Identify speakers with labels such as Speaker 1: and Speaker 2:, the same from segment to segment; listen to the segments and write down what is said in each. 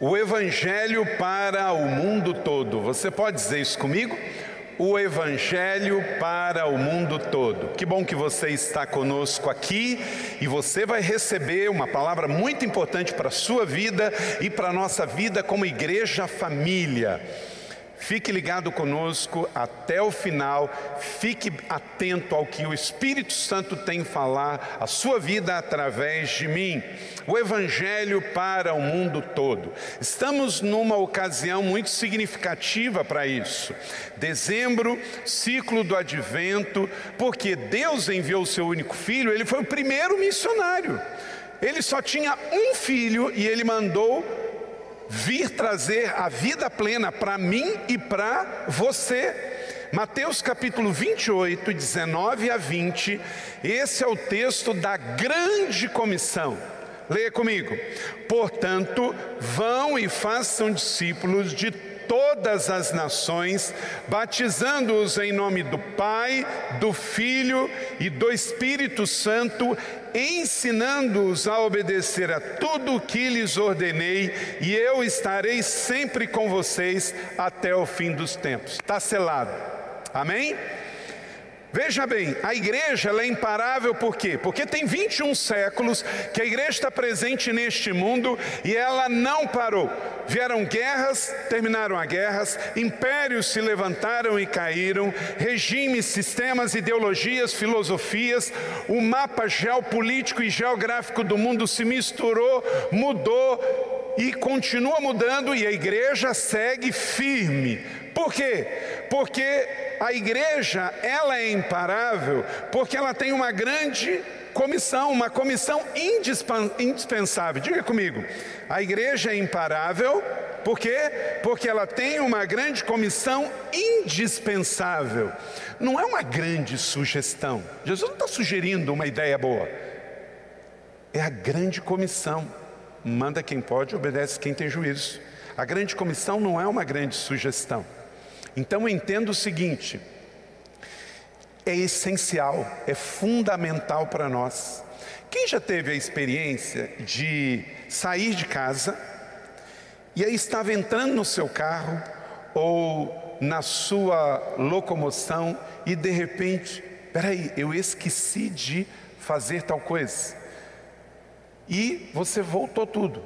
Speaker 1: O Evangelho para o mundo todo. Você pode dizer isso comigo? O Evangelho para o mundo todo. Que bom que você está conosco aqui e você vai receber uma palavra muito importante para a sua vida e para a nossa vida como igreja família. Fique ligado conosco até o final, fique atento ao que o Espírito Santo tem a falar a sua vida através de mim. O Evangelho para o mundo todo. Estamos numa ocasião muito significativa para isso. Dezembro, ciclo do advento, porque Deus enviou o seu único filho, ele foi o primeiro missionário. Ele só tinha um filho e ele mandou vir trazer a vida plena para mim e para você. Mateus capítulo 28, 19 a 20, esse é o texto da grande comissão. Leia comigo. Portanto, vão e façam discípulos de todas as nações, batizando-os em nome do Pai, do Filho e do Espírito Santo, ensinando-os a obedecer a tudo o que lhes ordenei, e eu estarei sempre com vocês até o fim dos tempos. Está selado. Amém? Veja bem, a igreja é imparável por quê? Porque tem 21 séculos que a igreja está presente neste mundo e ela não parou. Vieram guerras, terminaram as guerras, impérios se levantaram e caíram, regimes, sistemas, ideologias, filosofias, o mapa geopolítico e geográfico do mundo se misturou, mudou e continua mudando e a igreja segue firme. Por quê? Porque a igreja, ela é imparável porque ela tem uma grande comissão, uma comissão indispensável. Diga comigo, a igreja é imparável, por quê? Porque ela tem uma grande comissão indispensável. Não é uma grande sugestão. Jesus não está sugerindo uma ideia boa. É a grande comissão. Manda quem pode, obedece quem tem juízo. A grande comissão não é uma grande sugestão. Então entenda o seguinte: é essencial, é fundamental para nós. Quem já teve a experiência de sair de casa e aí estava entrando no seu carro ou na sua locomoção e de repente, peraí, eu esqueci de fazer tal coisa. E você voltou tudo,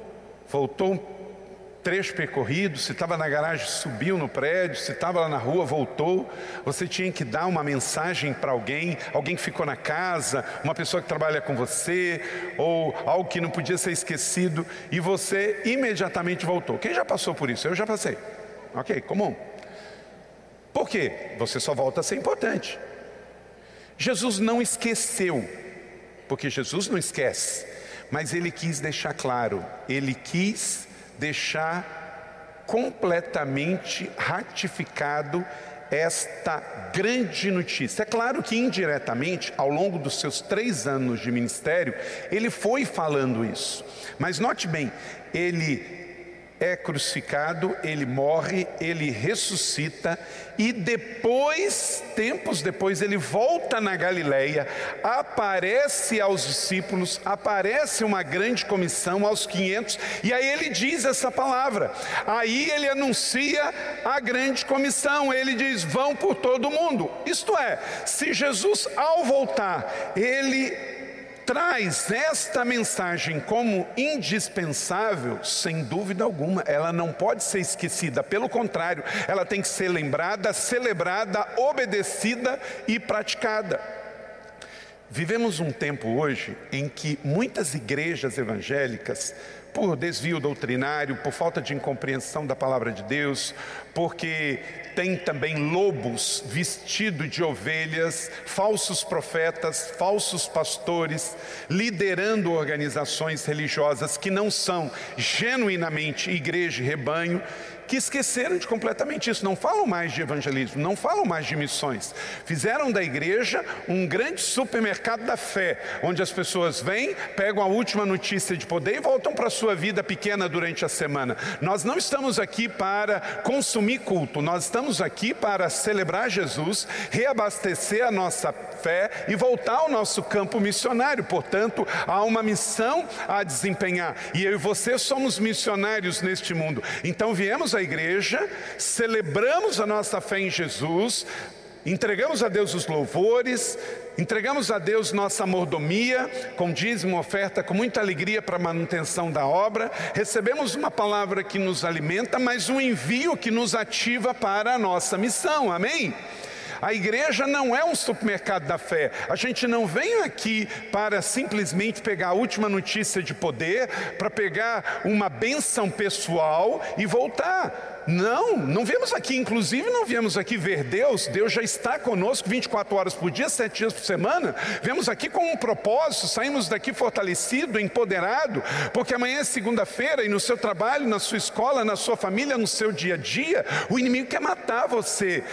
Speaker 1: voltou trecho percorrido, se estava na garagem, subiu no prédio, se estava lá na rua, voltou. Você tinha que dar uma mensagem para alguém, alguém que ficou na casa, uma pessoa que trabalha com você, ou algo que não podia ser esquecido, e você imediatamente voltou. Quem já passou por isso? Eu já passei. Ok, comum. Por quê? Você só volta a ser importante. Jesus não esqueceu, porque Jesus não esquece, mas ele quis deixar claro, ele quis deixar completamente ratificado esta grande notícia. É claro que indiretamente, ao longo dos seus três anos de ministério, ele foi falando isso. Mas note bem, ele é crucificado, ele morre, ele ressuscita e depois, tempos depois, ele volta na Galileia, aparece aos discípulos, aparece uma grande comissão aos 500 e aí ele diz essa palavra. Aí ele anuncia a grande comissão, ele diz: "Vão por todo o mundo". Isto é, se Jesus ao voltar, ele traz esta mensagem como indispensável, sem dúvida alguma, ela não pode ser esquecida, pelo contrário, ela tem que ser lembrada, celebrada, obedecida e praticada. Vivemos um tempo hoje em que muitas igrejas evangélicas por desvio doutrinário, por falta de incompreensão da palavra de Deus, porque tem também lobos vestidos de ovelhas, falsos profetas, falsos pastores, liderando organizações religiosas que não são genuinamente igreja e rebanho, que esqueceram de completamente isso, não falam mais de evangelismo, não falam mais de missões. Fizeram da igreja um grande supermercado da fé, onde as pessoas vêm, pegam a última notícia de poder e voltam para a sua vida pequena durante a semana. Nós não estamos aqui para consumir culto, nós estamos aqui para celebrar Jesus, reabastecer a nossa fé e voltar ao nosso campo missionário. Portanto, há uma missão a desempenhar. E eu e você somos missionários neste mundo. Então viemos à igreja, celebramos a nossa fé em Jesus, entregamos a Deus os louvores, entregamos a Deus nossa mordomia, com dízimo, oferta, com muita alegria para a manutenção da obra, recebemos uma palavra que nos alimenta, mas um envio que nos ativa para a nossa missão, amém? A igreja não é um supermercado da fé. A gente não vem aqui para simplesmente pegar a última notícia de poder, para pegar uma benção pessoal e voltar. Não, não viemos aqui, inclusive não viemos aqui ver Deus, Deus já está conosco 24 horas por dia, 7 dias por semana. Viemos aqui com um propósito, saímos daqui fortalecido, empoderado, porque amanhã é segunda-feira e no seu trabalho, na sua escola, na sua família, no seu dia a dia, o inimigo quer matar você.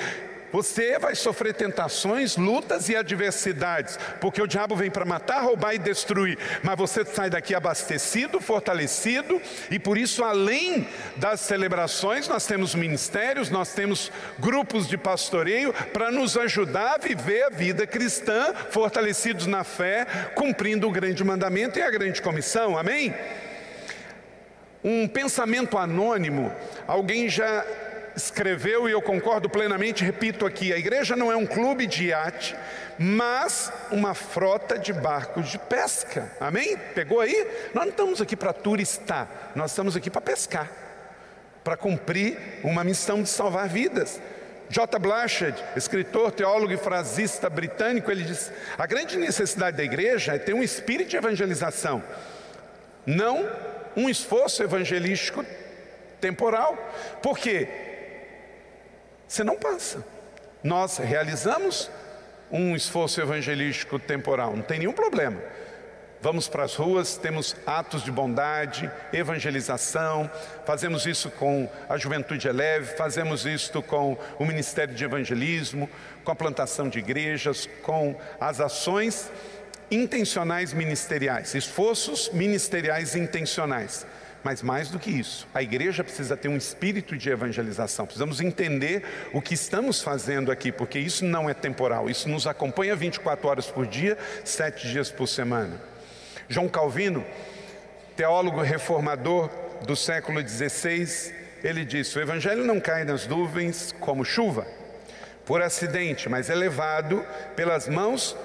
Speaker 1: Você vai sofrer tentações, lutas e adversidades, porque o diabo vem para matar, roubar e destruir. Mas você sai daqui abastecido, fortalecido, e por isso, além das celebrações, nós temos ministérios, nós temos grupos de pastoreio para nos ajudar a viver a vida cristã, fortalecidos na fé, cumprindo o grande mandamento e a grande comissão. Amém? Um pensamento anônimo, alguém já escreveu, e eu concordo plenamente, repito aqui: a igreja não é um clube de iate, mas uma frota de barcos de pesca. Amém? Pegou aí? Nós não estamos aqui para turistar, nós estamos aqui para pescar, para cumprir uma missão de salvar vidas. J. Blanchard, escritor, teólogo e frasista britânico, ele diz: a grande necessidade da igreja é ter um espírito de evangelização, não um esforço evangelístico temporal. Por quê? Você não passa. Nós realizamos um esforço evangelístico temporal, não tem nenhum problema. Vamos para as ruas, temos atos de bondade, evangelização, fazemos isso com a Juventude Eleve, fazemos isso com o Ministério de Evangelismo, com a plantação de igrejas, com as ações intencionais ministeriais, esforços ministeriais intencionais. Mas mais do que isso, a igreja precisa ter um espírito de evangelização. Precisamos entender o que estamos fazendo aqui, porque isso não é temporal, isso nos acompanha 24 horas por dia, sete dias por semana. João Calvino, teólogo reformador do século XVI, ele disse: o evangelho não cai nas nuvens como chuva, por acidente, mas é levado pelas mãos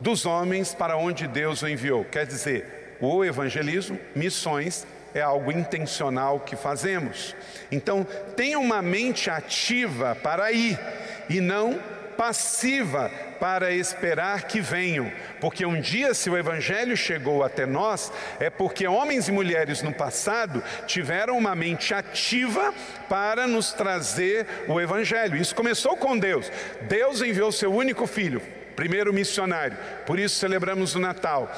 Speaker 1: dos homens para onde Deus o enviou. Quer dizer, o evangelismo, missões, é algo intencional que fazemos. Então, tenha uma mente ativa para ir e não passiva para esperar que venham, porque um dia, se o Evangelho chegou até nós, é porque homens e mulheres no passado tiveram uma mente ativa para nos trazer o Evangelho. Isso começou com Deus. Deus enviou seu único filho, primeiro missionário, por isso celebramos o Natal.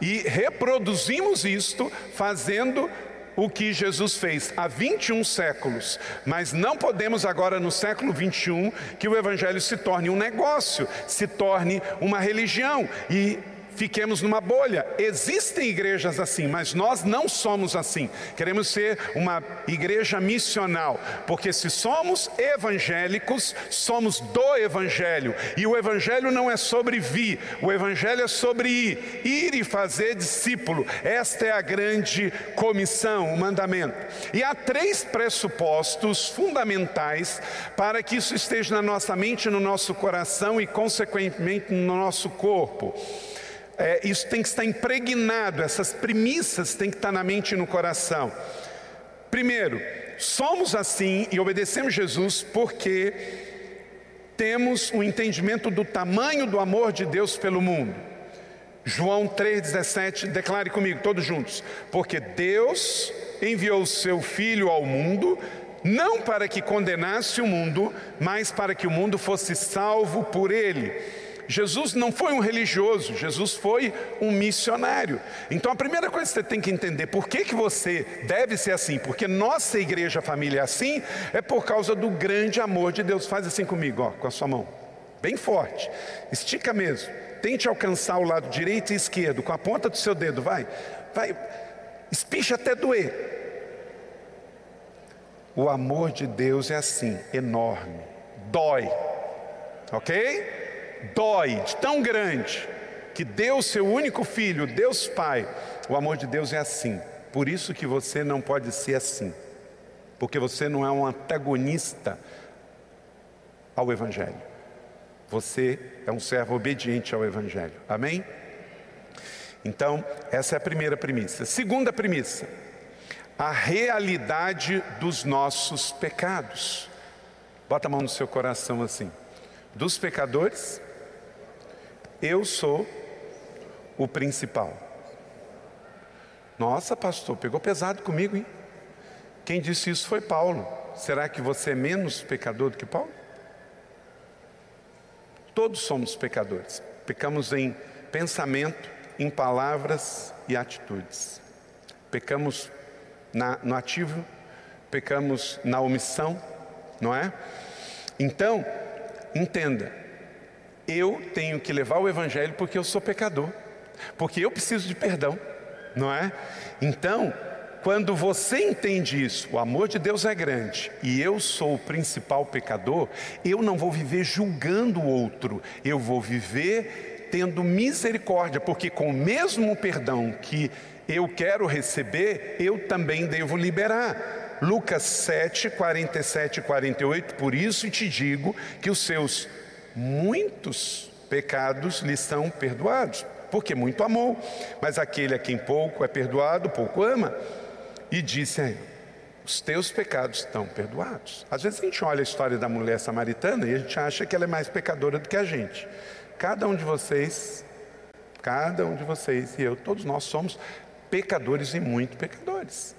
Speaker 1: E reproduzimos isto fazendo o que Jesus fez há 21 séculos, mas não podemos agora no século 21 que o evangelho se torne um negócio, se torne uma religião. E fiquemos numa bolha. Existem igrejas assim, mas nós não somos assim. Queremos ser uma igreja missional, porque se somos evangélicos, somos do evangelho. E o evangelho não é sobre vir, o evangelho é sobre ir, ir e fazer discípulo. Esta é a grande comissão, o mandamento. E há três pressupostos fundamentais para que isso esteja na nossa mente, no nosso coração e consequentemente no nosso corpo é, isso tem que estar impregnado, essas premissas têm que estar na mente e no coração. Primeiro, somos assim e obedecemos Jesus porque temos o um entendimento do tamanho do amor de Deus pelo mundo. João 3,17, declare comigo, todos juntos. Porque Deus enviou o seu Filho ao mundo, não para que condenasse o mundo, mas para que o mundo fosse salvo por ele. Jesus não foi um religioso, Jesus foi um missionário. Então a primeira coisa que você tem que entender, por que, que você deve ser assim? Porque nossa igreja família é assim, é por causa do grande amor de Deus. Faz assim comigo, ó, com a sua mão. Bem forte. Estica mesmo. Tente alcançar o lado direito e esquerdo, com a ponta do seu dedo, vai. Vai. Espicha até doer. O amor de Deus é assim, enorme. Dói. OK? Dói, de tão grande, que Deus, seu único filho, Deus Pai, o amor de Deus é assim. Por isso que você não pode ser assim, porque você não é um antagonista ao Evangelho. Você é um servo obediente ao Evangelho. Amém? Então, essa é a primeira premissa. Segunda premissa: a realidade dos nossos pecados. Bota a mão no seu coração assim. Dos pecadores eu sou o principal. Nossa, pastor, pegou pesado comigo, hein? Quem disse isso foi Paulo. Será que você é menos pecador do que Paulo? Todos somos pecadores. Pecamos em pensamento, em palavras e atitudes. Pecamos na, no ativo, pecamos na omissão, não é? Então, entenda, eu tenho que levar o Evangelho porque eu sou pecador, porque eu preciso de perdão, não é? Então, quando você entende isso, o amor de Deus é grande e eu sou o principal pecador, eu não vou viver julgando o outro, eu vou viver tendo misericórdia, porque com o mesmo perdão que eu quero receber, eu também devo liberar. Lucas 7, 47 e 48, por isso te digo que os seus muitos pecados lhe são perdoados, porque muito amou, mas aquele a quem pouco é perdoado, pouco ama. E disse a ele: Os teus pecados estão perdoados. Às vezes a gente olha a história da mulher samaritana e a gente acha que ela é mais pecadora do que a gente. Cada um de vocês, cada um de vocês e eu, todos nós somos pecadores e muito pecadores.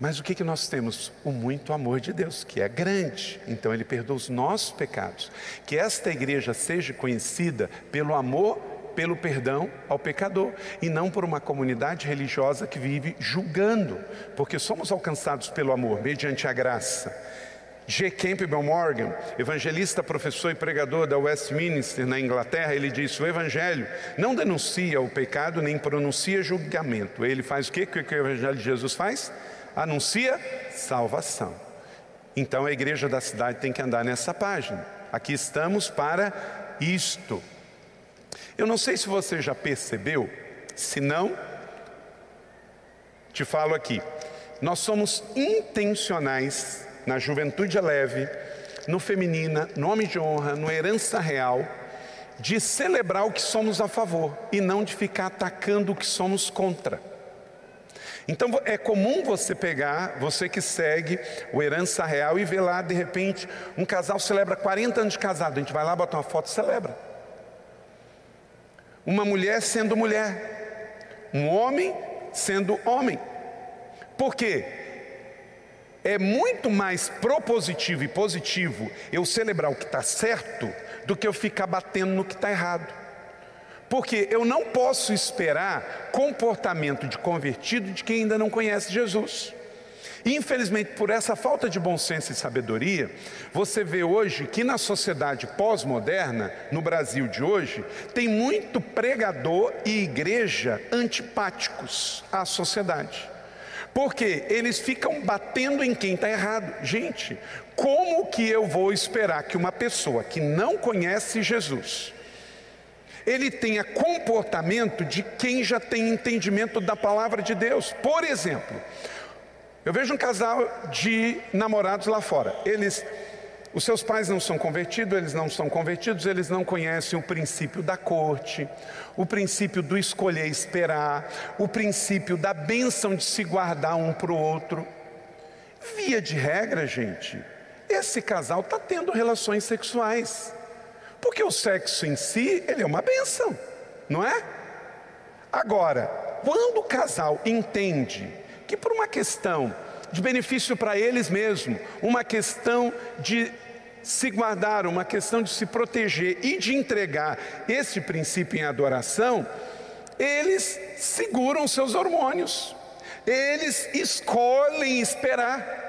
Speaker 1: Mas o que, que nós temos? O muito amor de Deus, que é grande. Então Ele perdoa os nossos pecados. Que esta igreja seja conhecida pelo amor, pelo perdão ao pecador, e não por uma comunidade religiosa que vive julgando, porque somos alcançados pelo amor, mediante a graça. G. Campbell Morgan, evangelista, professor e pregador da Westminster, na Inglaterra, ele disse: o Evangelho não denuncia o pecado nem pronuncia julgamento. Ele faz o que, que o Evangelho de Jesus faz? Anuncia salvação. Então a igreja da cidade tem que andar nessa página. Aqui estamos para isto. Eu não sei se você já percebeu, se não, te falo aqui. Nós somos intencionais na juventude leve, no feminina, no homem de honra, no herança real, de celebrar o que somos a favor e não de ficar atacando o que somos contra. Então é comum você pegar, você que segue o Herança Real e ver lá, de repente, um casal celebra 40 anos de casado. A gente vai lá, bota uma foto e celebra. Uma mulher sendo mulher. Um homem sendo homem. Por quê? É muito mais propositivo e positivo eu celebrar o que está certo do que eu ficar batendo no que está errado. Porque eu não posso esperar comportamento de convertido de quem ainda não conhece Jesus. Infelizmente, por essa falta de bom senso e sabedoria, você vê hoje que na sociedade pós-moderna, no Brasil de hoje, tem muito pregador e igreja antipáticos à sociedade. Porque eles ficam batendo em quem está errado. Gente, como que eu vou esperar que uma pessoa que não conhece Jesus, ele tenha comportamento de quem já tem entendimento da palavra de Deus. Por exemplo, eu vejo um casal de namorados lá fora. Eles, os seus pais não são convertidos, eles não são convertidos, eles não conhecem o princípio da corte, o princípio do escolher esperar, o princípio da bênção de se guardar um para o outro. Via de regra, gente, esse casal está tendo relações sexuais. Porque o sexo em si, ele é uma benção, não é? Agora, quando o casal entende que por uma questão de benefício para eles mesmos, uma questão de se guardar, uma questão de se proteger e de entregar esse princípio em adoração, eles seguram seus hormônios, eles escolhem esperar.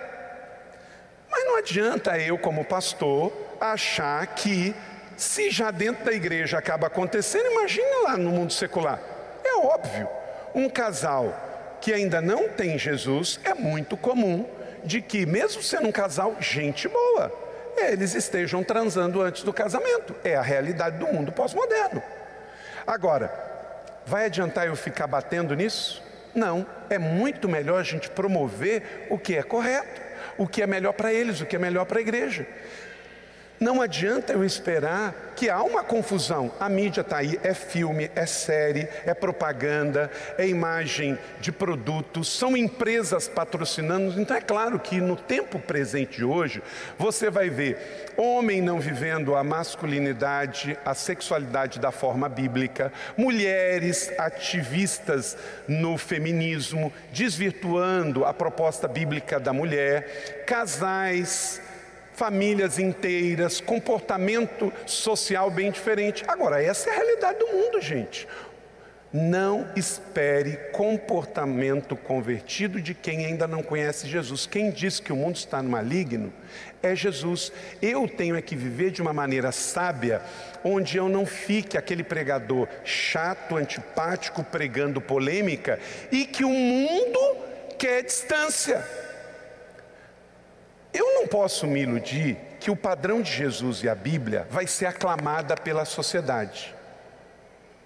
Speaker 1: Mas não adianta eu, como pastor, achar que, se já dentro da igreja acaba acontecendo, imagina lá no mundo secular. É óbvio, um casal que ainda não tem Jesus, é muito comum de que, mesmo sendo um casal, gente boa, eles estejam transando antes do casamento. É a realidade do mundo pós-moderno. Agora, vai adiantar eu ficar batendo nisso? Não, é muito melhor a gente promover o que é correto, o que é melhor para eles, o que é melhor para a igreja. Não adianta eu esperar que há uma confusão. A mídia está aí, é filme, é série, é propaganda, é imagem de produtos, são empresas patrocinando. Então é claro que no tempo presente de hoje, você vai ver homem não vivendo a masculinidade, a sexualidade da forma bíblica, mulheres ativistas no feminismo, desvirtuando a proposta bíblica da mulher, casais famílias inteiras, comportamento social bem diferente. Agora, essa é a realidade do mundo, gente. Não espere comportamento convertido de quem ainda não conhece Jesus. Quem diz que o mundo está no maligno é Jesus. Eu tenho é que viver de uma maneira sábia, onde eu não fique aquele pregador chato, antipático, pregando polêmica e que o mundo quer distância. Eu não posso me iludir que o padrão de Jesus e a Bíblia vai ser aclamada pela sociedade,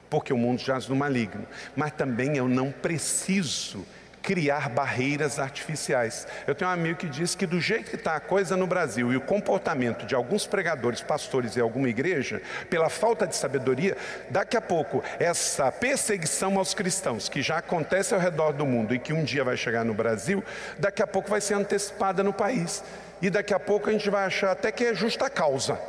Speaker 1: porque o mundo jaz no maligno, mas também eu não preciso criar barreiras artificiais. Eu tenho um amigo que diz que do jeito que está a coisa no Brasil e o comportamento de alguns pregadores, pastores e alguma igreja, pela falta de sabedoria, daqui a pouco essa perseguição aos cristãos que já acontece ao redor do mundo e que um dia vai chegar no Brasil, daqui a pouco vai ser antecipada no país. E daqui a pouco a gente vai achar até que é justa causa.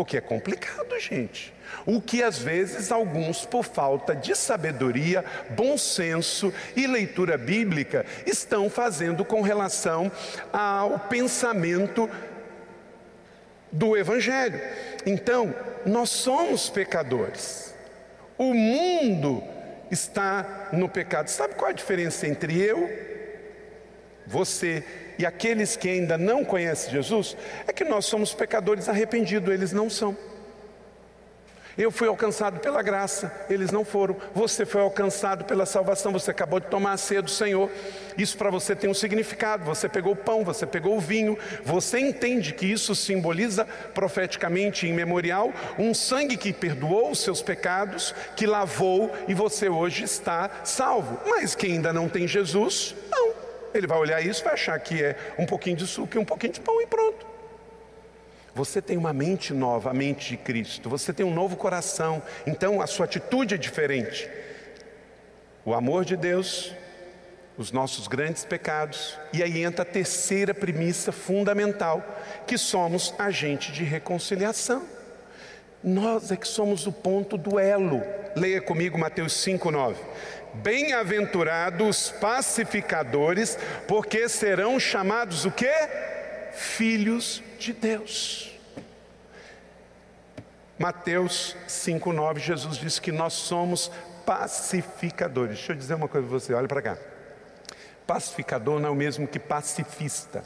Speaker 1: Porque é complicado, gente. O que às vezes alguns, por falta de sabedoria, bom senso e leitura bíblica, estão fazendo com relação ao pensamento do Evangelho. Então, nós somos pecadores. O mundo está no pecado. Sabe qual a diferença entre eu, você e aqueles que ainda não conhecem Jesus? É que nós somos pecadores arrependidos, eles não são. Eu fui alcançado pela graça, eles não foram. Você foi alcançado pela salvação, você acabou de tomar a ceia do Senhor. Isso para você tem um significado. Você pegou o pão, você pegou o vinho. Você entende que isso simboliza profeticamente em memorial um sangue que perdoou os seus pecados, que lavou e você hoje está salvo. Mas quem ainda não tem Jesus, não. Ele vai olhar isso e vai achar que é um pouquinho de suco e um pouquinho de pão e pronto. Você tem uma mente nova, a mente de Cristo. Você tem um novo coração. Então a sua atitude é diferente. O amor de Deus, os nossos grandes pecados. E aí entra a terceira premissa fundamental, que somos agente de reconciliação. Nós é que somos o ponto do elo. Leia comigo Mateus 5:9. Bem-aventurados pacificadores, porque serão chamados o quê? Filhos de Deus. Mateus 5,9, Jesus disse que nós somos pacificadores. Deixa eu dizer uma coisa para você, olha para cá. Pacificador não é o mesmo que pacifista.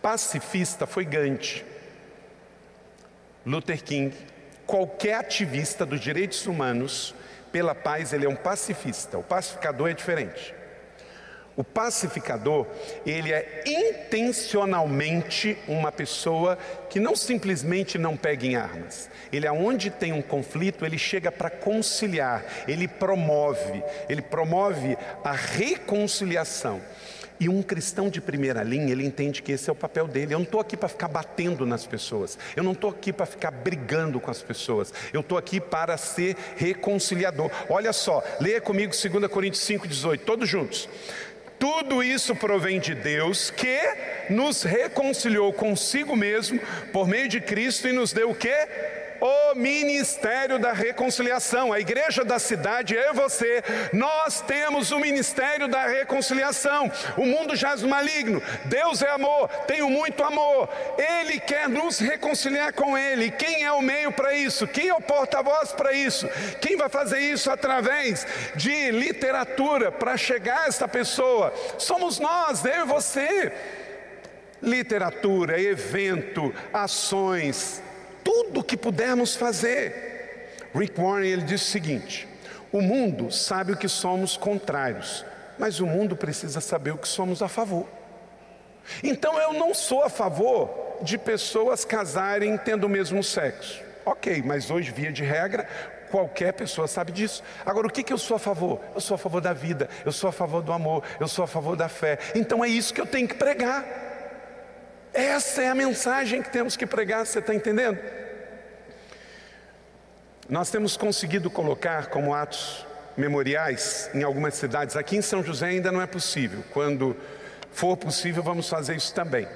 Speaker 1: Pacifista foi Gandhi, Luther King, qualquer ativista dos direitos humanos pela paz, ele é um pacifista. O pacificador é diferente. O pacificador, ele é intencionalmente uma pessoa que não simplesmente não pega em armas. Ele aonde tem um conflito, ele chega para conciliar, ele promove, ele promove a reconciliação. E um cristão de primeira linha, ele entende que esse é o papel dele. Eu não estou aqui para ficar batendo nas pessoas. Eu não estou aqui para ficar brigando com as pessoas. Eu estou aqui para ser reconciliador. Olha só, leia comigo 2 Coríntios 5,18, todos juntos. Tudo isso provém de Deus que nos reconciliou consigo mesmo por meio de Cristo e nos deu o que? O ministério da reconciliação. A igreja da cidade, eu e você, nós temos o ministério da reconciliação. O mundo jaz maligno, Deus é amor, tenho muito amor. Ele quer nos reconciliar com Ele. Quem é o meio para isso? Quem é o porta-voz para isso? Quem vai fazer isso através de literatura para chegar a esta pessoa? Somos nós, eu e você. Literatura, evento, ações, tudo que pudermos fazer. Rick Warren ele diz o seguinte: o mundo sabe o que somos contrários, mas o mundo precisa saber o que somos a favor. Então eu não sou a favor de pessoas casarem tendo o mesmo sexo. Ok, mas hoje, via de regra, qualquer pessoa sabe disso. Agora, o que, que eu sou a favor? Eu sou a favor da vida, eu sou a favor do amor, eu sou a favor da fé. Então é isso que eu tenho que pregar. Essa é a mensagem que temos que pregar, você está entendendo? Nós temos conseguido colocar como atos memoriais em algumas cidades. Aqui em São José ainda não é possível. Quando for possível, vamos fazer isso também.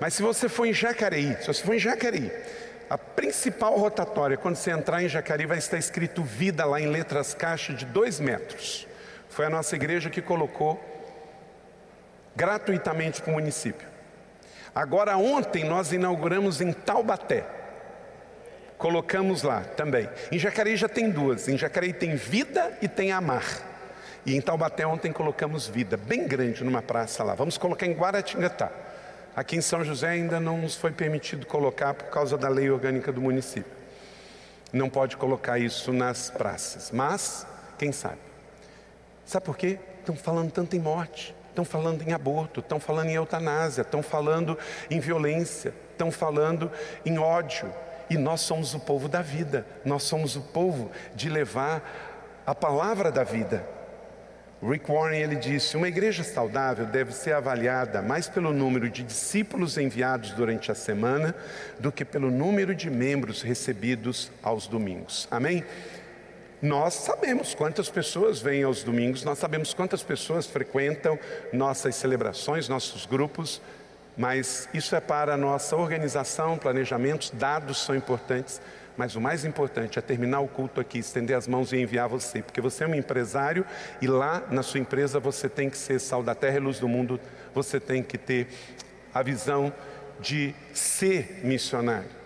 Speaker 1: Mas se você for em Jacareí, se você for em Jacareí, a principal rotatória, quando você entrar em Jacareí, vai estar escrito vida lá em letras caixa de dois metros. Foi a nossa igreja que colocou gratuitamente para o município. Agora, ontem nós inauguramos em Taubaté. Colocamos lá também. Em Jacareí já tem duas. Em Jacareí tem vida e tem amar. E em Taubaté ontem colocamos vida, bem grande numa praça lá. Vamos colocar em Guaratinguetá. Aqui em São José ainda não nos foi permitido colocar por causa da lei orgânica do município. Não pode colocar isso nas praças, mas quem sabe? Sabe por quê? Estão falando tanto em morte estão falando em aborto, estão falando em eutanásia, estão falando em violência, estão falando em ódio. E nós somos o povo da vida, nós somos o povo de levar a palavra da vida. Rick Warren ele disse: uma igreja saudável deve ser avaliada mais pelo número de discípulos enviados durante a semana do que pelo número de membros recebidos aos domingos. Amém? Nós sabemos quantas pessoas vêm aos domingos, nós sabemos quantas pessoas frequentam nossas celebrações, nossos grupos, mas isso é para a nossa organização, planejamentos, dados são importantes, mas o mais importante é terminar o culto aqui, estender as mãos e enviar você, porque você é um empresário e lá na sua empresa você tem que ser sal da terra e luz do mundo, você tem que ter a visão de ser missionário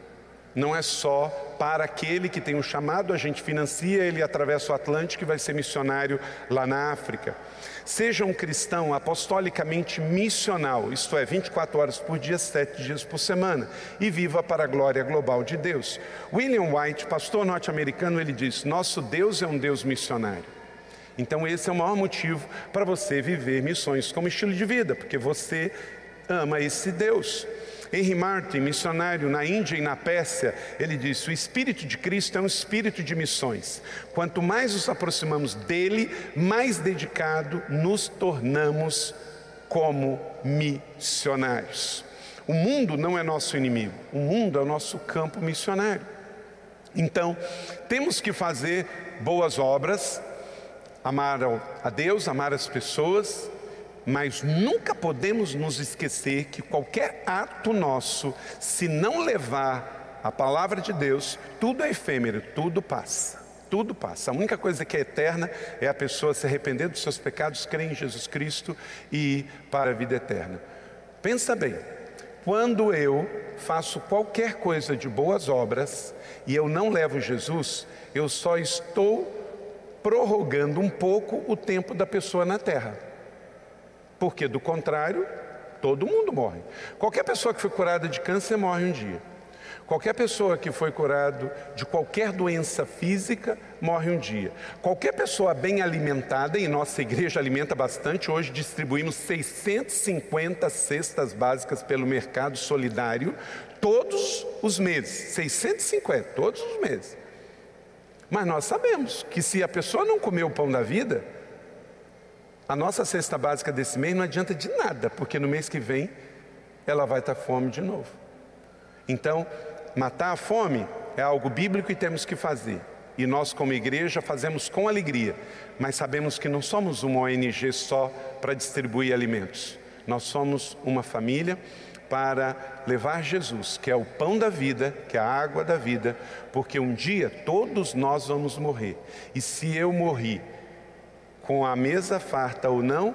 Speaker 1: não é só para aquele que tem um chamado, a gente financia, ele atravessa o Atlântico e vai ser missionário lá na África. Seja um cristão apostolicamente missional, isto é, 24 horas por dia, 7 dias por semana, e viva para a glória global de Deus. William White, pastor norte-americano, ele diz: Nosso Deus é um Deus missionário. Então, esse é o maior motivo para você viver missões como estilo de vida, porque você ama esse Deus. Henry Martin, missionário na Índia e na Pérsia, ele disse: O Espírito de Cristo é um espírito de missões. Quanto mais nos aproximamos dele, mais dedicado nos tornamos como missionários. O mundo não é nosso inimigo, o mundo é o nosso campo missionário. Então, temos que fazer boas obras, amar a Deus, amar as pessoas, mas nunca podemos nos esquecer que qualquer ato nosso, se não levar a palavra de Deus, tudo é efêmero, tudo passa. Tudo passa. A única coisa que é eterna é a pessoa se arrepender dos seus pecados, crer em Jesus Cristo e ir para a vida eterna. Pensa bem, quando eu faço qualquer coisa de boas obras e eu não levo Jesus, eu só estou prorrogando um pouco o tempo da pessoa na terra porque do contrário, todo mundo morre. Qualquer pessoa que foi curada de câncer morre um dia. Qualquer pessoa que foi curado de qualquer doença física morre um dia. Qualquer pessoa bem alimentada, e nossa igreja alimenta bastante, hoje distribuímos 650 cestas básicas pelo mercado solidário todos os meses. 650, todos os meses. Mas nós sabemos que se a pessoa não comer o pão da vida, a nossa cesta básica desse mês não adianta de nada, porque no mês que vem ela vai estar fome de novo. Então, matar a fome é algo bíblico e temos que fazer. E nós, como igreja, fazemos com alegria, mas sabemos que não somos uma ONG só para distribuir alimentos. Nós somos uma família para levar Jesus, que é o pão da vida, que é a água da vida, porque um dia todos nós vamos morrer. E se eu morri com a mesa farta ou não,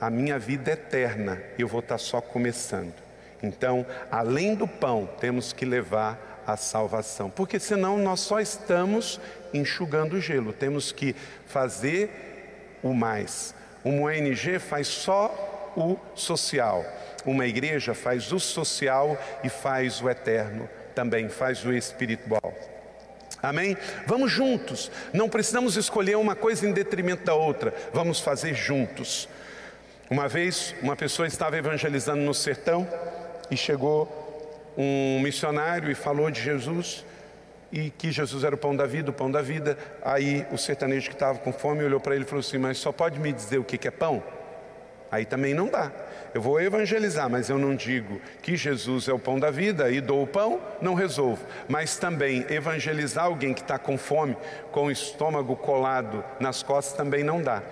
Speaker 1: a minha vida é eterna, eu vou estar só começando. Então, além do pão, temos que levar a salvação, porque senão nós só estamos enxugando o gelo, temos que fazer o mais. Uma ONG faz só o social, uma igreja faz o social e faz o eterno, também faz o espiritual. Amém? Vamos juntos, não precisamos escolher uma coisa em detrimento da outra, vamos fazer juntos. Uma vez, uma pessoa estava evangelizando no sertão e chegou um missionário e falou de Jesus e que Jesus era o pão da vida, o pão da vida. Aí o sertanejo que estava com fome olhou para ele e falou assim: Mas só pode me dizer o que é pão? Aí também não dá. Eu vou evangelizar, mas eu não digo que Jesus é o pão da vida e dou o pão, não resolvo. Mas também evangelizar alguém que está com fome, com o estômago colado nas costas, também não dá.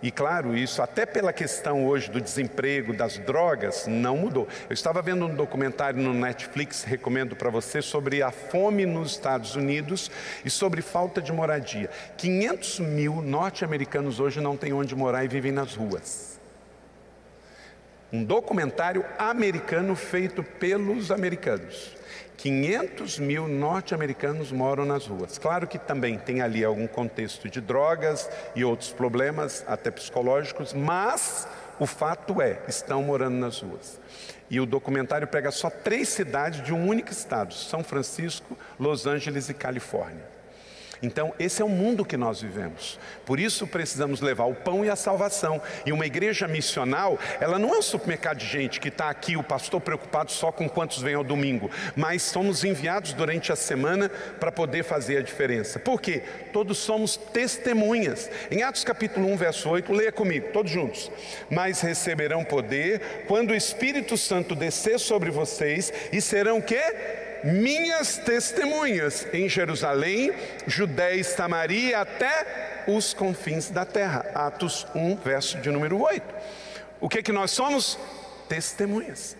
Speaker 1: E claro, isso até pela questão hoje do desemprego, das drogas, não mudou. Eu estava vendo um documentário no Netflix, recomendo para você, sobre a fome nos Estados Unidos e sobre falta de moradia. 500 mil norte-americanos hoje não têm onde morar e vivem nas ruas. Um documentário americano feito pelos americanos. 500 mil norte-americanos moram nas ruas. Claro que também tem ali algum contexto de drogas e outros problemas, até psicológicos, mas o fato é, estão morando nas ruas. E o documentário pega só três cidades de um único estado: São Francisco, Los Angeles e Califórnia. Então, esse é o mundo que nós vivemos. Por isso precisamos levar o pão e a salvação. E uma igreja missional, ela não é um supermercado de gente que está aqui, o pastor preocupado só com quantos vêm ao domingo, mas somos enviados durante a semana para poder fazer a diferença. Por quê? Todos somos testemunhas. Em Atos capítulo 1, verso 8, leia comigo, todos juntos. Mas receberão poder quando o Espírito Santo descer sobre vocês e serão o quê? Minhas testemunhas em Jerusalém, Judéia e Samaria até os confins da terra. Atos 1, verso de número 8. O que que nós somos? Testemunhas.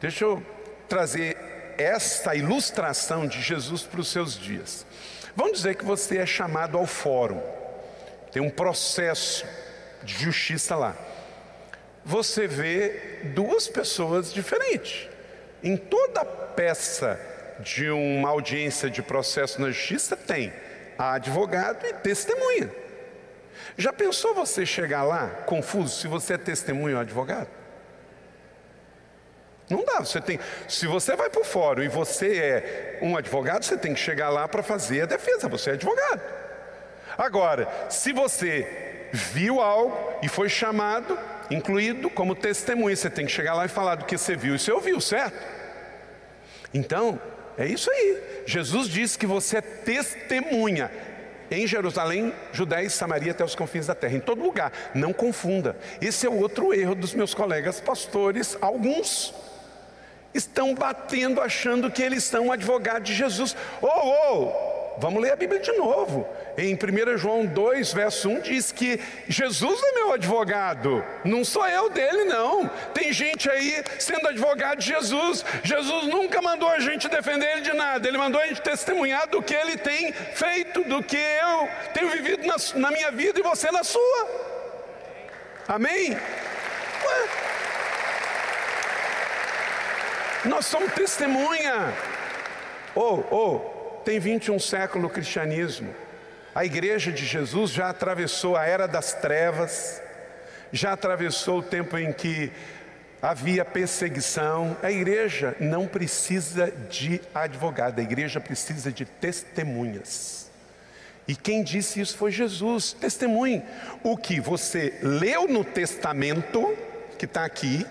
Speaker 1: Deixa eu trazer esta ilustração de Jesus para os seus dias. Vamos dizer que você é chamado ao fórum. Tem um processo de justiça lá. Você vê duas pessoas diferentes. Em toda peça de uma audiência de processo na justiça tem advogado e testemunha. Já pensou você chegar lá confuso se você é testemunha ou advogado? Não dá, você tem. Se você vai para o fórum e você é um advogado, você tem que chegar lá para fazer a defesa, você é advogado. Agora, se você viu algo e foi chamado, incluído como testemunha, você tem que chegar lá e falar do que você viu e você ouviu, certo? Então, é isso aí. Jesus disse que você é testemunha em Jerusalém, Judéia e Samaria até os confins da terra, em todo lugar. Não confunda. Esse é o outro erro dos meus colegas pastores, alguns estão batendo achando que eles são advogados de Jesus. Oh, oh, Vamos ler a Bíblia de novo. Em 1 João 2, verso 1 diz que Jesus é meu advogado, não sou eu dele, não. Tem gente aí sendo advogado de Jesus. Jesus nunca mandou a gente defender ele de nada, ele mandou a gente testemunhar do que ele tem feito, do que eu tenho vivido na, na minha vida e você na sua. Amém? Ué? Nós somos testemunha. Oh, oh, tem 21 séculos o cristianismo. A igreja de Jesus já atravessou a era das trevas, já atravessou o tempo em que havia perseguição. A igreja não precisa de advogado, a igreja precisa de testemunhas. E quem disse isso foi Jesus. Testemunhe o que você leu no testamento, que está aqui,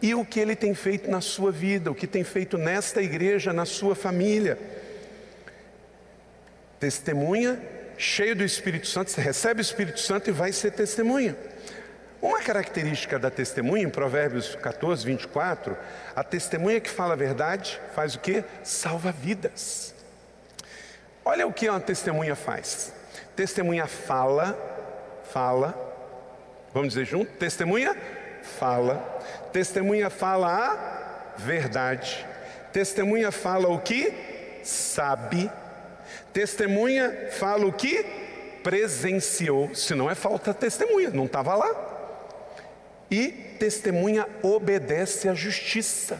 Speaker 1: e o que ele tem feito na sua vida, o que tem feito nesta igreja, na sua família testemunha, cheio do Espírito Santo, você recebe o Espírito Santo e vai ser testemunha. Uma característica da testemunha, em Provérbios 14, 24, a testemunha que fala a verdade faz o que? Salva vidas. Olha o que uma testemunha faz. Testemunha fala, fala, vamos dizer junto, testemunha fala. Testemunha fala a verdade. Testemunha fala o que sabe. Testemunha fala o que presenciou. Se não é falta testemunha, não estava lá. E testemunha obedece à justiça.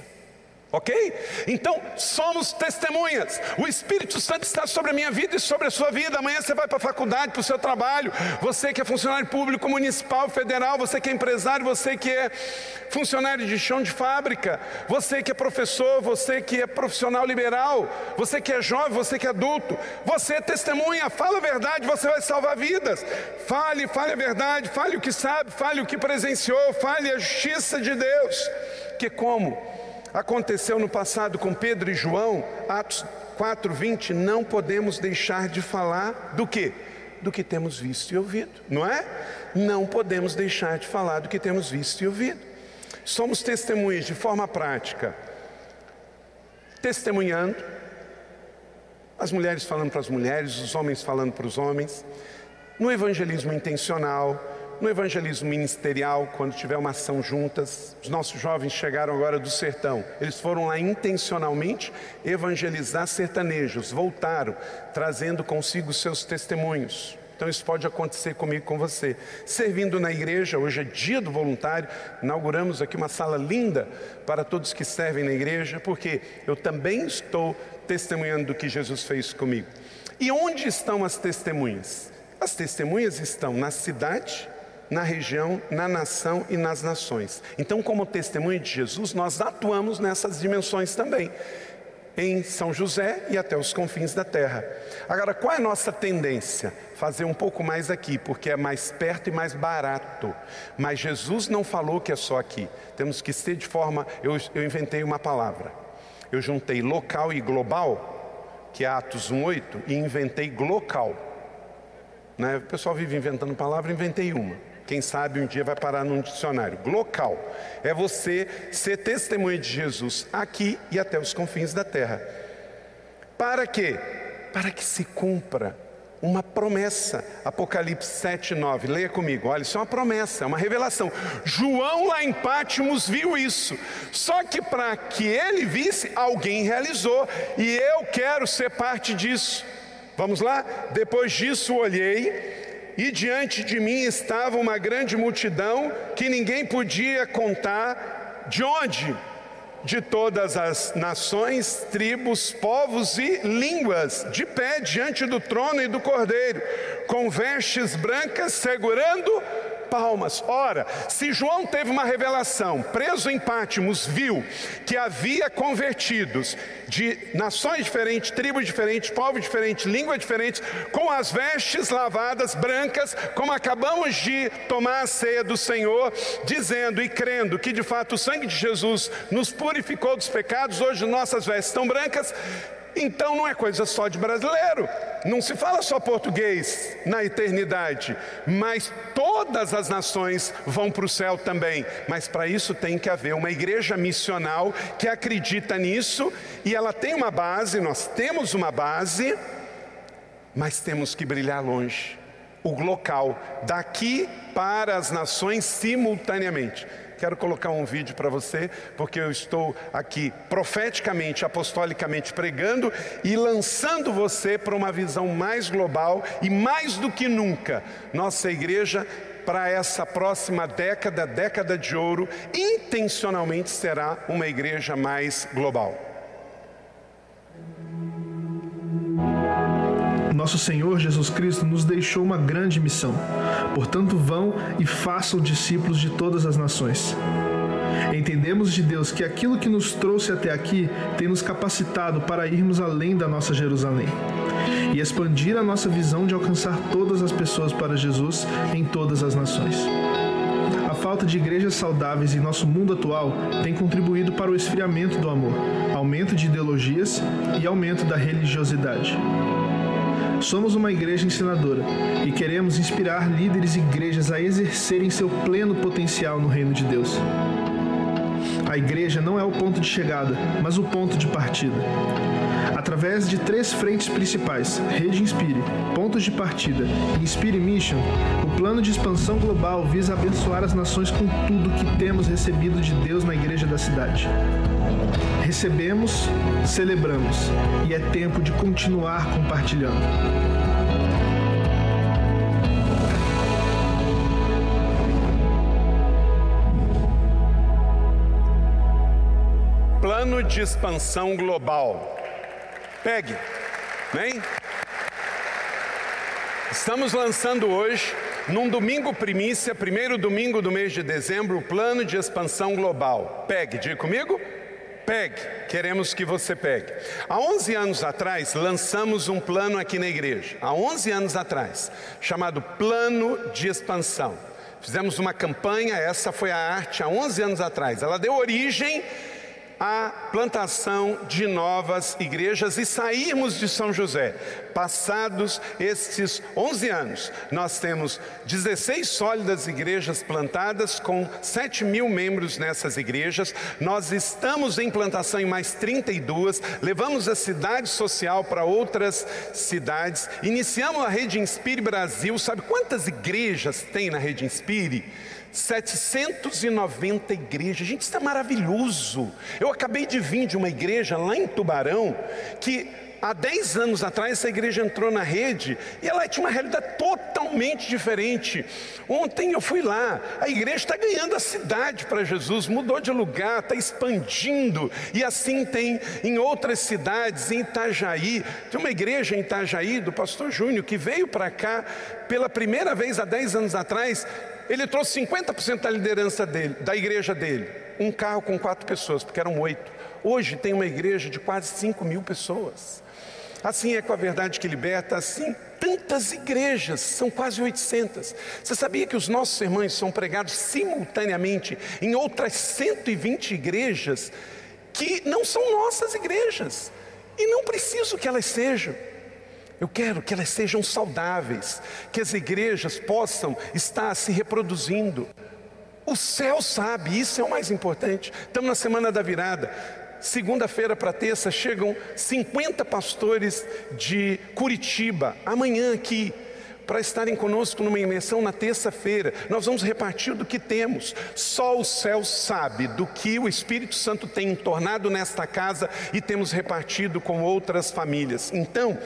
Speaker 1: Ok? Então, somos testemunhas. O Espírito Santo está sobre a minha vida e sobre a sua vida. Amanhã você vai para a faculdade, para o seu trabalho. Você que é funcionário público, municipal, federal, você que é empresário, você que é funcionário de chão de fábrica, você que é professor, você que é profissional liberal, você que é jovem, você que é adulto. Você é testemunha, fala a verdade, você vai salvar vidas. Fale, fale a verdade, fale o que sabe, fale o que presenciou, fale a justiça de Deus. Que como? Aconteceu no passado com Pedro e João, Atos 4:20, não podemos deixar de falar do que? Do que temos visto e ouvido, não é? Não podemos deixar de falar do que temos visto e ouvido. Somos testemunhas de forma prática, testemunhando, as mulheres falando para as mulheres, os homens falando para os homens, no evangelismo intencional, no evangelismo ministerial, quando tiver uma ação juntas, os nossos jovens chegaram agora do sertão, eles foram lá intencionalmente evangelizar sertanejos, voltaram trazendo consigo seus testemunhos. Então isso pode acontecer comigo com você. Servindo na igreja, hoje é dia do voluntário, inauguramos aqui uma sala linda para todos que servem na igreja, porque eu também estou testemunhando do que Jesus fez comigo. E onde estão as testemunhas? As testemunhas estão na cidade na região, na nação e nas nações. Então, como testemunho de Jesus, nós atuamos nessas dimensões também, em São José e até os confins da terra. Agora, qual é a nossa tendência? Fazer um pouco mais aqui, porque é mais perto e mais barato. Mas Jesus não falou que é só aqui. Temos que ser de forma. Eu, eu inventei uma palavra. Eu juntei local e global, que é Atos 1,8, e inventei glocal. Né? O pessoal vive inventando palavra, inventei uma. Quem sabe um dia vai parar num dicionário. Local é você ser testemunha de Jesus aqui e até os confins da terra. Para quê? Para que se cumpra uma promessa. Apocalipse 7, 9. Leia comigo. Olha, isso é uma promessa, é uma revelação. João lá em Pátimos viu isso. Só que para que ele visse, alguém realizou. E eu quero ser parte disso. Vamos lá? Depois disso olhei e diante de mim estava uma grande multidão que ninguém podia contar de onde? De todas as nações, tribos, povos e línguas, de pé diante do trono e do cordeiro, com vestes brancas, segurando palmas. Ora, se João teve uma revelação, preso em Pátimos, viu que havia convertidos de nações diferentes, tribos diferentes, povos diferentes, línguas diferentes, com as vestes lavadas brancas, como acabamos de tomar a ceia do Senhor, dizendo e crendo que de fato o sangue de Jesus nos purificou dos pecados, hoje nossas vestes estão brancas. Então não é coisa só de brasileiro, não se fala só português na eternidade, mas todas as nações vão para o céu também. Mas para isso tem que haver uma igreja missional que acredita nisso e ela tem uma base, nós temos uma base, mas temos que brilhar longe o local, daqui para as nações simultaneamente. Quero colocar um vídeo para você, porque eu estou aqui profeticamente, apostolicamente pregando e lançando você para uma visão mais global e mais do que nunca, nossa igreja para essa próxima década, década de ouro, intencionalmente será uma igreja mais global.
Speaker 2: Nosso Senhor Jesus Cristo nos deixou uma grande missão. Portanto, vão e façam discípulos de todas as nações. Entendemos de Deus que aquilo que nos trouxe até aqui tem nos capacitado para irmos além da nossa Jerusalém e expandir a nossa visão de alcançar todas as pessoas para Jesus em todas as nações. A falta de igrejas saudáveis em nosso mundo atual tem contribuído para o esfriamento do amor, aumento de ideologias e aumento da religiosidade. Somos uma igreja ensinadora e queremos inspirar líderes e igrejas a exercerem seu pleno potencial no reino de Deus. A igreja não é o ponto de chegada, mas o ponto de partida. Através de três frentes principais, Rede Inspire, Pontos de Partida e Inspire Mission, o plano de expansão global visa abençoar as nações com tudo que temos recebido de Deus na igreja da cidade. Recebemos, celebramos e é tempo de continuar compartilhando.
Speaker 1: Plano de expansão global. Pegue, vem. Estamos lançando hoje, num domingo primícia, primeiro domingo do mês de dezembro, o plano de expansão global. Pegue, diga comigo. Pegue, queremos que você pegue. Há 11 anos atrás, lançamos um plano aqui na igreja. Há 11 anos atrás, chamado Plano de Expansão. Fizemos uma campanha, essa foi a arte há 11 anos atrás. Ela deu origem a plantação de novas igrejas e sairmos de São José. Passados esses 11 anos, nós temos 16 sólidas igrejas plantadas com 7 mil membros nessas igrejas. Nós estamos em plantação em mais 32, levamos a cidade social para outras cidades. Iniciamos a Rede Inspire Brasil. Sabe quantas igrejas tem na Rede Inspire? 790 igrejas. Gente, isso é maravilhoso. Eu acabei de vir de uma igreja lá em Tubarão que há 10 anos atrás essa igreja entrou na rede e ela tinha uma realidade totalmente diferente. Ontem eu fui lá, a igreja está ganhando a cidade para Jesus, mudou de lugar, está expandindo, e assim tem em outras cidades, em Itajaí. Tem uma igreja em Itajaí do pastor Júnior que veio para cá pela primeira vez há 10 anos atrás ele trouxe 50% da liderança dele, da igreja dele. Um carro com quatro pessoas, porque eram oito. Hoje tem uma igreja de quase 5 mil pessoas. Assim é com a verdade que liberta, assim tantas igrejas, são quase 800. Você sabia que os nossos sermões são pregados simultaneamente em outras 120 igrejas que não são nossas igrejas? E não preciso que elas sejam. Eu quero que elas sejam saudáveis, que as igrejas possam estar se reproduzindo. O céu sabe, isso é o mais importante. Estamos na semana da virada. Segunda-feira para terça chegam 50 pastores de Curitiba, amanhã aqui, para estarem conosco numa imersão na terça-feira. Nós vamos repartir do que temos. Só o céu sabe do que o Espírito Santo tem tornado nesta casa e temos repartido com outras famílias. Então,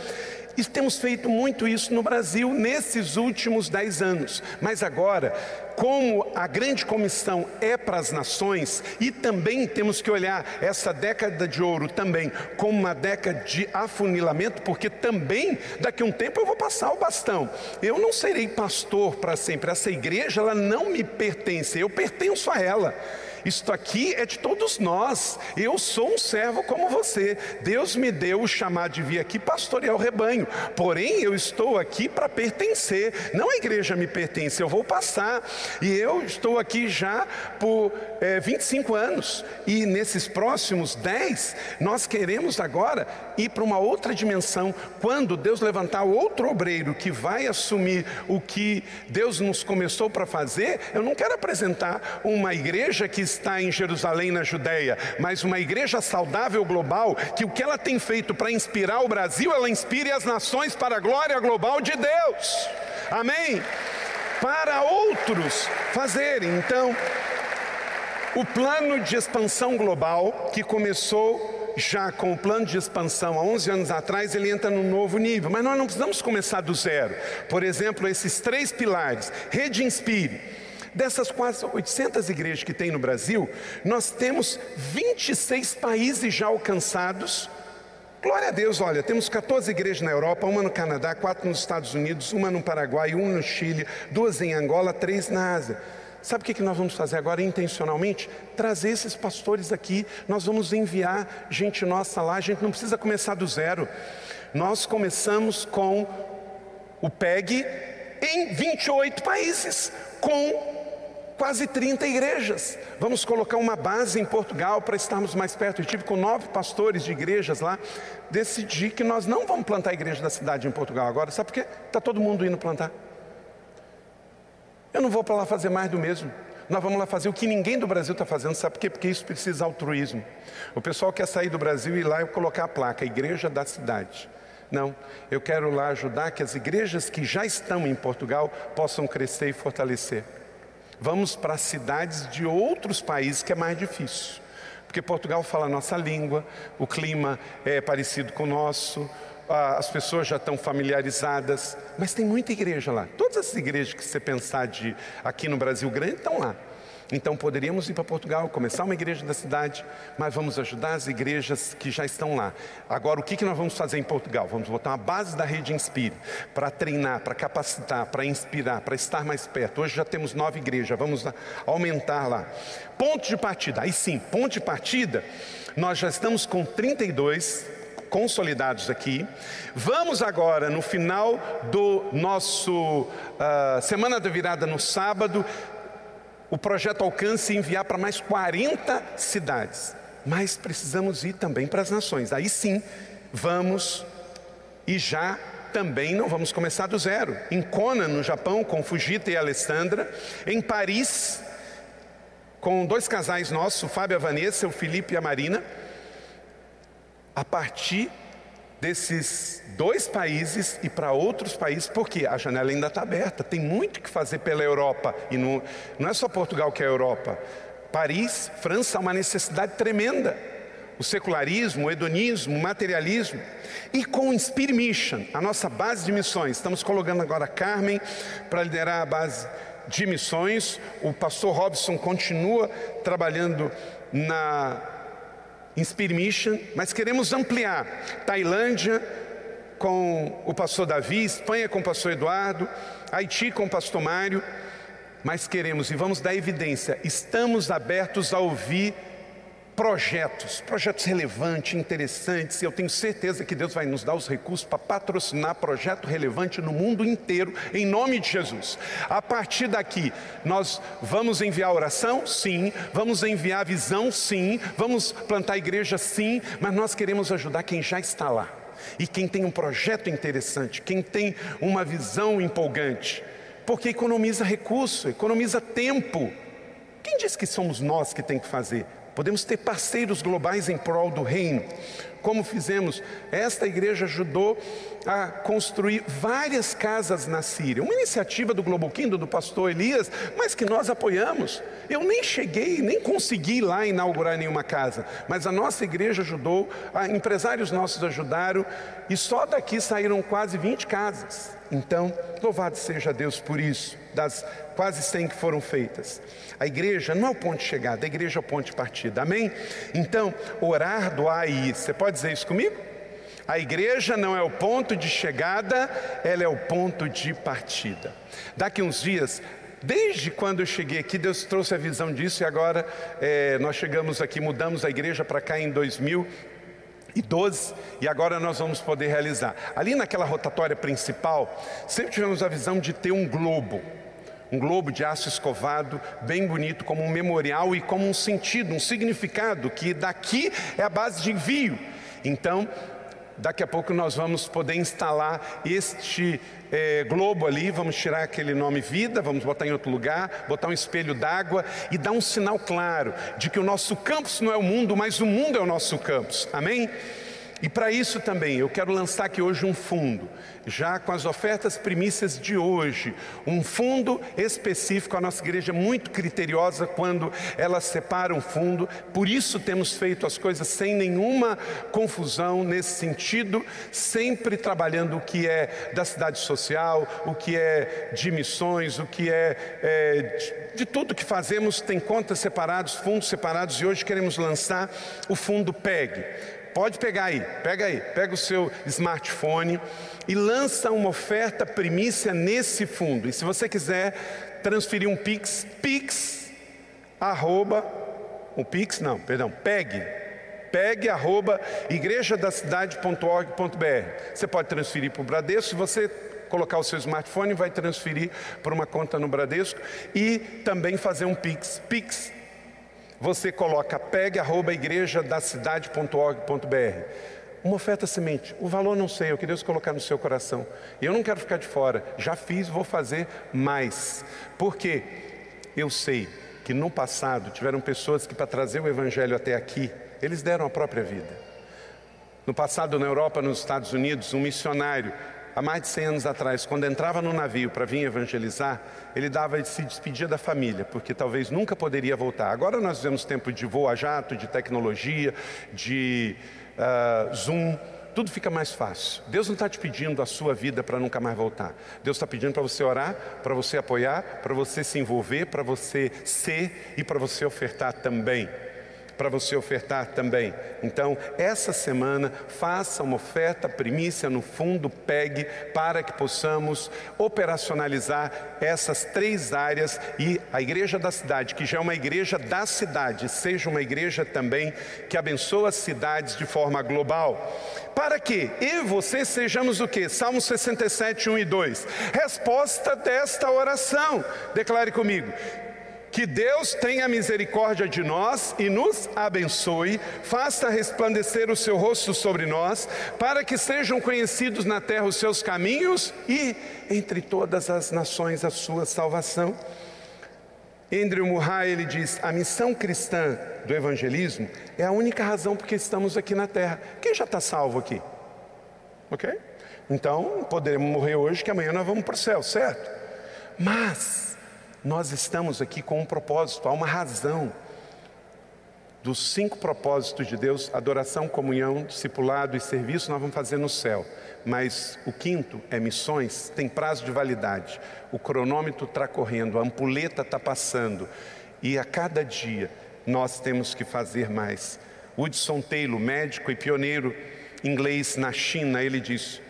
Speaker 1: e temos feito muito isso no Brasil nesses últimos dez anos. Mas agora, como a grande comissão é para as nações, e também temos que olhar essa década de ouro também como uma década de afunilamento, porque também daqui a um tempo eu vou passar o bastão. Eu não serei pastor para sempre. Essa igreja ela não me pertence, eu pertenço a ela. Isto aqui é de todos nós. Eu sou um servo como você. Deus me deu o chamado de vir aqui pastorear o rebanho. Porém, eu estou aqui para pertencer. Não a igreja me pertence, eu vou passar. E eu estou aqui já por é, 25 anos. E nesses próximos 10, nós queremos agora ir para uma outra dimensão. Quando Deus levantar outro obreiro que vai assumir o que Deus nos começou para fazer, eu não quero apresentar uma igreja que está em Jerusalém, na Judéia, mas uma igreja saudável global, que o que ela tem feito para inspirar o Brasil, ela inspire as nações para a glória global de Deus. Amém? Para outros fazerem. Então, o plano de expansão global que começou já com o plano de expansão há 11 anos atrás, ele entra num novo nível, mas nós não precisamos começar do zero. Por exemplo, esses três pilares: Rede Inspire Dessas quase 800 igrejas que tem no Brasil, nós temos 26 países já alcançados. Glória a Deus, olha, temos 14 igrejas na Europa, uma no Canadá, quatro nos Estados Unidos, uma no Paraguai, uma no Chile, duas em Angola, três na Ásia. Sabe o que nós vamos fazer agora intencionalmente? Trazer esses pastores aqui, nós vamos enviar gente nossa lá, a gente não precisa começar do zero. Nós começamos com o PEG em 28 países, com quase 30 igrejas. Vamos colocar uma base em Portugal para estarmos mais perto. Eu tive com nove pastores de igrejas lá. Decidi que nós não vamos plantar a igreja da cidade em Portugal agora. Sabe por quê? Está todo mundo indo plantar. Eu não vou para lá fazer mais do mesmo. Nós vamos lá fazer o que ninguém do Brasil está fazendo, sabe por quê? Porque isso precisa de altruísmo. O pessoal quer sair do Brasil e ir lá e colocar a placa, Igreja da Cidade. Não, eu quero lá ajudar que as igrejas que já estão em Portugal possam crescer e fortalecer. Vamos para cidades de outros países que é mais difícil. Porque Portugal fala a nossa língua, o clima é parecido com o nosso, as pessoas já estão familiarizadas, mas tem muita igreja lá. Todas as igrejas que você pensar de aqui no Brasil grande estão lá. Então poderíamos ir para Portugal, começar uma igreja da cidade, mas vamos ajudar as igrejas que já estão lá. Agora, o que, nós vamos fazer em Portugal? Vamos botar uma base da rede Inspire para treinar, para capacitar, para inspirar, para estar mais perto. Hoje já temos nove igrejas, vamos aumentar lá. Ponto de partida, aí sim, ponto de partida, nós já estamos com 32 consolidados aqui. Vamos agora, no final do nosso uh, Semana da Virada no sábado, o projeto Alcance enviar para mais 40 cidades. Mas precisamos ir também para as nações. Aí sim, vamos e já também não vamos começar do zero. Em Kona, no Japão, com Fujita e Alessandra. Em Paris, com dois casais nossos, o Fábio e a Vanessa, o Felipe e a Marina. A partir desses dois países e para outros países, porque a janela ainda está aberta, tem muito que fazer pela Europa, e não, não é só Portugal que é a Europa. Paris, França, há uma necessidade tremenda. O secularismo, o hedonismo, o materialismo. E com o Inspire Mission, a nossa base de missões, estamos colocando agora a Carmen para liderar a base de missões. O pastor Robson continua trabalhando na Inspire Mission, mas queremos ampliar. Tailândia com o pastor Davi, Espanha com o pastor Eduardo, Haiti com o pastor Mário, mas queremos e vamos dar evidência, estamos abertos a ouvir projetos, projetos relevantes, interessantes, e eu tenho certeza que Deus vai nos dar os recursos para patrocinar projeto relevante no mundo inteiro, em nome de Jesus. A partir daqui, nós vamos enviar oração? Sim. Vamos enviar visão? Sim. Vamos plantar igreja? Sim. Mas nós queremos ajudar quem já está lá. E quem tem um projeto interessante, quem tem uma visão empolgante, porque economiza recurso, economiza tempo. Quem diz que somos nós que tem que fazer? Podemos ter parceiros globais em prol do reino. Como fizemos, esta igreja ajudou a construir várias casas na Síria. Uma iniciativa do Globo Quindo, do pastor Elias, mas que nós apoiamos. Eu nem cheguei, nem consegui lá inaugurar nenhuma casa, mas a nossa igreja ajudou, empresários nossos ajudaram, e só daqui saíram quase 20 casas. Então, louvado seja Deus por isso, das quase 100 que foram feitas. A igreja não é o ponto de chegada, a igreja é o ponto de partida, amém? Então, orar, doar e. Você pode dizer isso comigo? A igreja não é o ponto de chegada, ela é o ponto de partida. Daqui uns dias, Desde quando eu cheguei aqui, Deus trouxe a visão disso e agora é, nós chegamos aqui, mudamos a igreja para cá em 2012 e agora nós vamos poder realizar. Ali naquela rotatória principal, sempre tivemos a visão de ter um globo um globo de aço escovado, bem bonito, como um memorial e como um sentido, um significado, que daqui é a base de envio. Então, daqui a pouco nós vamos poder instalar este é, globo ali, vamos tirar aquele nome vida, vamos botar em outro lugar, botar um espelho d'água e dar um sinal claro de que o nosso campus não é o mundo, mas o mundo é o nosso campus. Amém? E para isso também eu quero lançar aqui hoje um fundo, já com as ofertas primícias de hoje, um fundo específico. A nossa igreja é muito criteriosa quando ela separa um fundo, por isso temos feito as coisas sem nenhuma confusão nesse sentido, sempre trabalhando o que é da cidade social, o que é de missões, o que é, é de, de tudo que fazemos, tem contas separadas, fundos separados, e hoje queremos lançar o fundo PEG Pode pegar aí, pega aí, pega o seu smartphone e lança uma oferta primícia nesse fundo. E se você quiser transferir um Pix, Pix, arroba, um Pix não, perdão, pegue, pegue arroba igrejadacidade.org.br. Você pode transferir para o Bradesco, se você colocar o seu smartphone, vai transferir para uma conta no Bradesco e também fazer um Pix, Pix você coloca pegue arroba igreja da cidade.org.br. Uma oferta semente. O valor não sei, é o que Deus colocar no seu coração. Eu não quero ficar de fora. Já fiz, vou fazer mais. Porque eu sei que no passado tiveram pessoas que, para trazer o Evangelho até aqui, eles deram a própria vida. No passado, na Europa, nos Estados Unidos, um missionário, há mais de 100 anos atrás, quando entrava no navio para vir evangelizar, ele dava se despedir da família, porque talvez nunca poderia voltar. Agora nós vivemos tempo de voo a jato, de tecnologia, de uh, Zoom, tudo fica mais fácil. Deus não está te pedindo a sua vida para nunca mais voltar. Deus está pedindo para você orar, para você apoiar, para você se envolver, para você ser e para você ofertar também para você ofertar também. Então, essa semana, faça uma oferta primícia no fundo PEG para que possamos operacionalizar essas três áreas e a igreja da cidade, que já é uma igreja da cidade, seja uma igreja também que abençoa as cidades de forma global. Para que eu e você sejamos o que? Salmo 67, 1 e 2. Resposta desta oração. Declare comigo que Deus tenha misericórdia de nós e nos abençoe, faça resplandecer o seu rosto sobre nós, para que sejam conhecidos na terra os seus caminhos e entre todas as nações a sua salvação. Andrew Murray ele diz: a missão cristã do evangelismo é a única razão porque estamos aqui na terra. Quem já está salvo aqui? Ok? Então poderemos morrer hoje, que amanhã nós vamos para o céu, certo? Mas nós estamos aqui com um propósito, há uma razão. Dos cinco propósitos de Deus, adoração, comunhão, discipulado e serviço, nós vamos fazer no céu. Mas o quinto é missões, tem prazo de validade. O cronômetro está correndo, a ampuleta está passando. E a cada dia nós temos que fazer mais. Hudson Taylor, médico e pioneiro inglês na China, ele diz: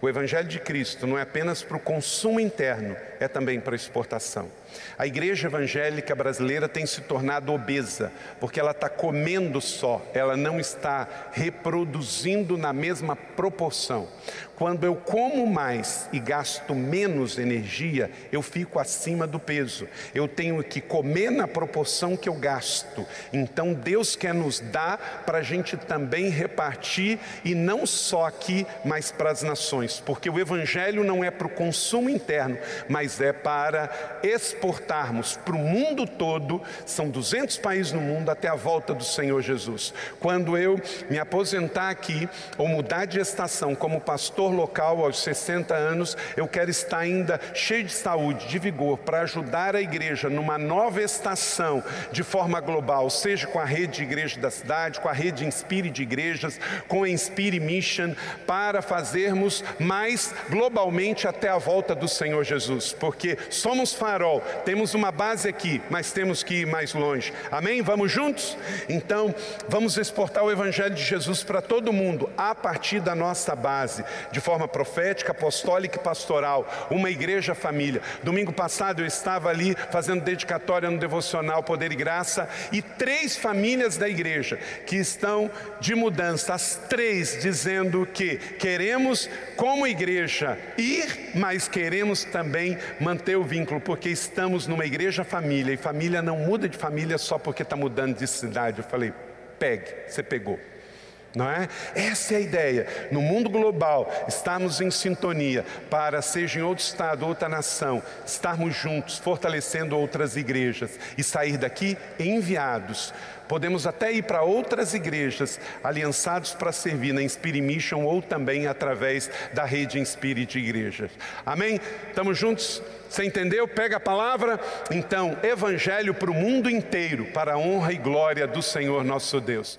Speaker 1: o Evangelho de Cristo não é apenas para o consumo interno, é também para a exportação. A igreja evangélica brasileira tem se tornado obesa, porque ela está comendo só, ela não está reproduzindo na mesma proporção. Quando eu como mais e gasto menos energia, eu fico acima do peso. Eu tenho que comer na proporção que eu gasto. Então Deus quer nos dar para a gente também repartir, e não só aqui, mas para as nações, porque o Evangelho não é para o consumo interno, mas é para exportarmos para o mundo todo. São 200 países no mundo até a volta do Senhor Jesus. Quando eu me aposentar aqui ou mudar de estação como pastor, local aos 60 anos, eu quero estar ainda cheio de saúde, de vigor, para ajudar a igreja numa nova estação de forma global, seja com a rede de igreja da cidade, com a rede Inspire de igrejas, com a Inspire Mission, para fazermos mais globalmente até a volta do Senhor Jesus, porque somos farol, temos uma base aqui, mas temos que ir mais longe. Amém? Vamos juntos? Então, vamos exportar o Evangelho de Jesus para todo mundo, a partir da nossa base, de forma profética, apostólica e pastoral, uma igreja família. Domingo passado eu estava ali fazendo dedicatória no devocional Poder e Graça e três famílias da igreja que estão de mudança, as três dizendo que queremos, como igreja, ir, mas queremos também manter o vínculo, porque estamos numa igreja família e família não muda de família só porque está mudando de cidade. Eu falei, pegue, você pegou não é? Essa é a ideia. No mundo global, estarmos em sintonia para, seja em outro estado, outra nação, estarmos juntos, fortalecendo outras igrejas e sair daqui enviados. Podemos até ir para outras igrejas aliançados para servir na Inspire Mission ou também através da rede Inspire de igrejas. Amém? Estamos juntos? Você entendeu? Pega a palavra. Então, evangelho para o mundo inteiro, para a honra e glória do Senhor nosso Deus.